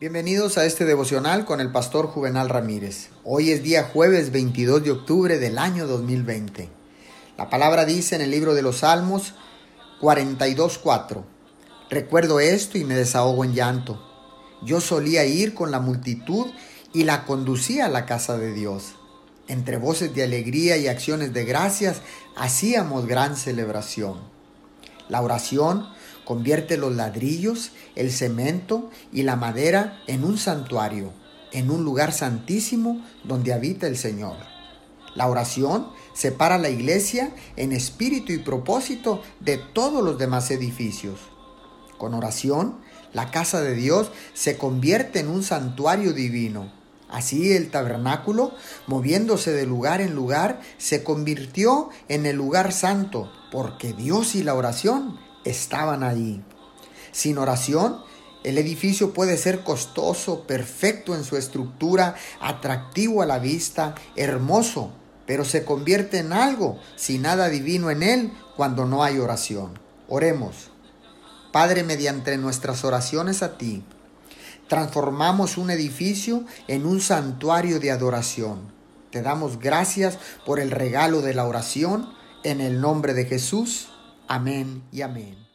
Bienvenidos a este devocional con el pastor Juvenal Ramírez. Hoy es día jueves 22 de octubre del año 2020. La palabra dice en el libro de los Salmos 42.4. Recuerdo esto y me desahogo en llanto. Yo solía ir con la multitud y la conducía a la casa de Dios. Entre voces de alegría y acciones de gracias hacíamos gran celebración. La oración Convierte los ladrillos, el cemento y la madera en un santuario, en un lugar santísimo donde habita el Señor. La oración separa la iglesia en espíritu y propósito de todos los demás edificios. Con oración, la casa de Dios se convierte en un santuario divino. Así el tabernáculo, moviéndose de lugar en lugar, se convirtió en el lugar santo, porque Dios y la oración estaban allí. Sin oración, el edificio puede ser costoso, perfecto en su estructura, atractivo a la vista, hermoso, pero se convierte en algo sin nada divino en él cuando no hay oración. Oremos. Padre, mediante nuestras oraciones a ti, transformamos un edificio en un santuario de adoración. Te damos gracias por el regalo de la oración en el nombre de Jesús. Amén y amén.